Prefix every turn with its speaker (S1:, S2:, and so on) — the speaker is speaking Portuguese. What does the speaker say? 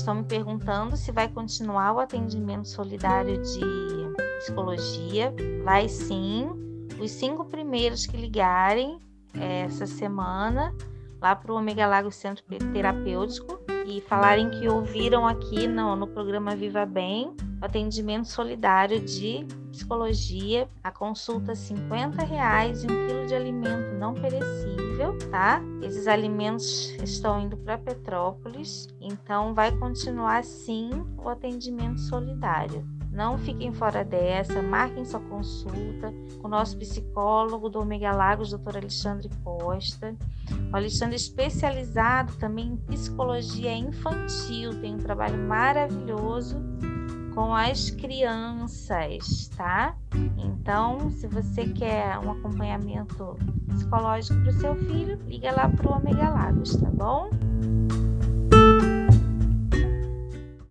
S1: estão me perguntando se vai continuar o atendimento solidário de psicologia. Vai sim. Os cinco primeiros que ligarem é, essa semana lá para o Omega Lago Centro Terapêutico e falarem que ouviram aqui no, no programa Viva Bem atendimento solidário de psicologia, a consulta 50 reais e um quilo de alimento não perecível, tá? Esses alimentos estão indo para Petrópolis, então vai continuar sim o atendimento solidário. Não fiquem fora dessa, marquem sua consulta com o nosso psicólogo do Omega Lagos, Dr. Alexandre Costa. O Alexandre é especializado também em psicologia infantil, tem um trabalho maravilhoso com as crianças, tá? Então, se você quer um acompanhamento psicológico para o seu filho, liga lá para o Omega Lagos, tá bom?